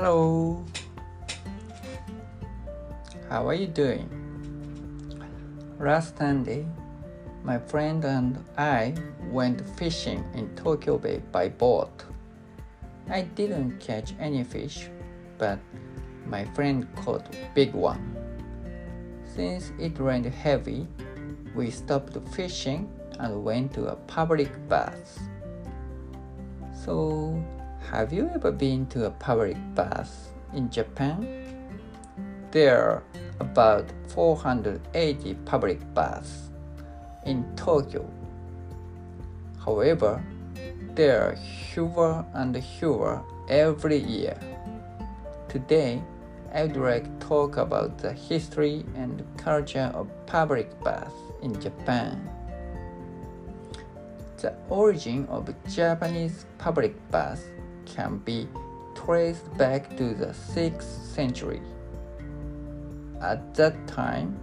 Hello. How are you doing? Last Sunday, my friend and I went fishing in Tokyo Bay by boat. I didn't catch any fish, but my friend caught a big one. Since it rained heavy, we stopped fishing and went to a public bath. So, have you ever been to a public bath in Japan? There are about 480 public baths in Tokyo. However, there are fewer and fewer every year. Today, I would like to talk about the history and culture of public baths in Japan. The origin of Japanese public baths can be traced back to the 6th century. At that time,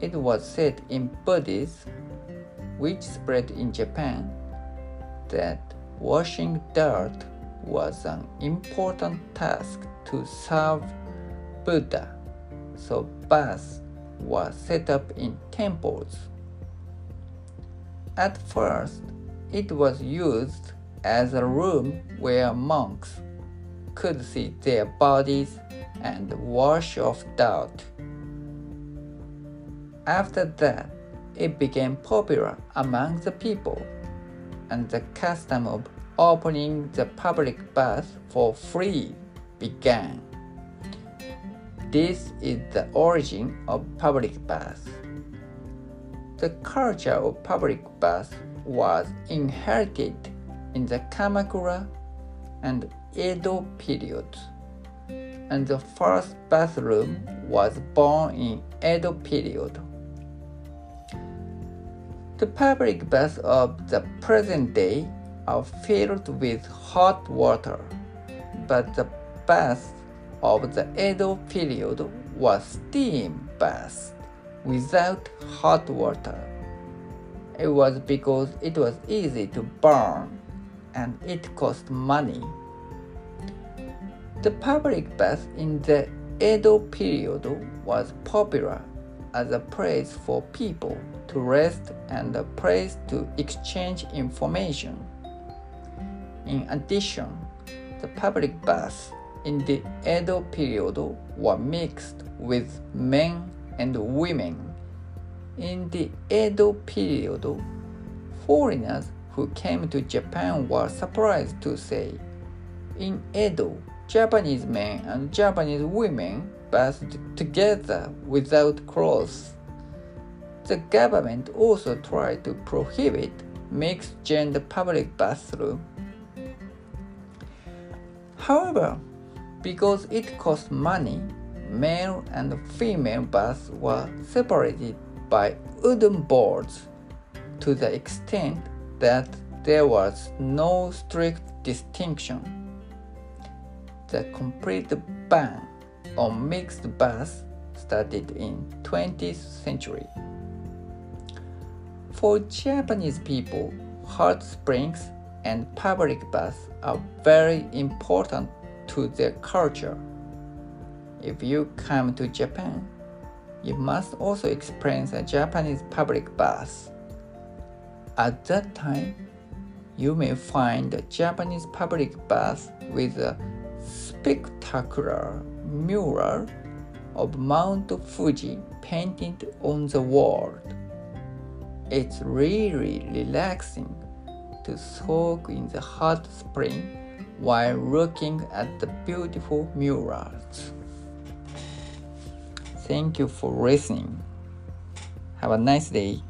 it was said in Buddhism, which spread in Japan, that washing dirt was an important task to serve Buddha, so baths were set up in temples. At first, it was used as a room where monks could see their bodies and wash off dirt. After that, it became popular among the people, and the custom of opening the public bath for free began. This is the origin of public baths. The culture of public baths was inherited in the Kamakura and Edo periods, and the first bathroom was born in Edo period. The public baths of the present day are filled with hot water, but the baths of the Edo period was steam baths without hot water. It was because it was easy to burn and it cost money. The public bath in the Edo period was popular as a place for people to rest and a place to exchange information. In addition, the public baths in the Edo period were mixed with men and women. In the Edo period, foreigners who came to Japan were surprised to say, in Edo, Japanese men and Japanese women bathed together without clothes. The government also tried to prohibit mixed gender public bathroom. However, because it cost money, male and female baths were separated by wooden boards to the extent that there was no strict distinction. The complete ban on mixed baths started in 20th century. For Japanese people, hot springs and public baths are very important to their culture. If you come to Japan, you must also experience a Japanese public bath. At that time, you may find a Japanese public bath with a spectacular mural of Mount Fuji painted on the wall. It's really relaxing to soak in the hot spring while looking at the beautiful murals. Thank you for listening. Have a nice day.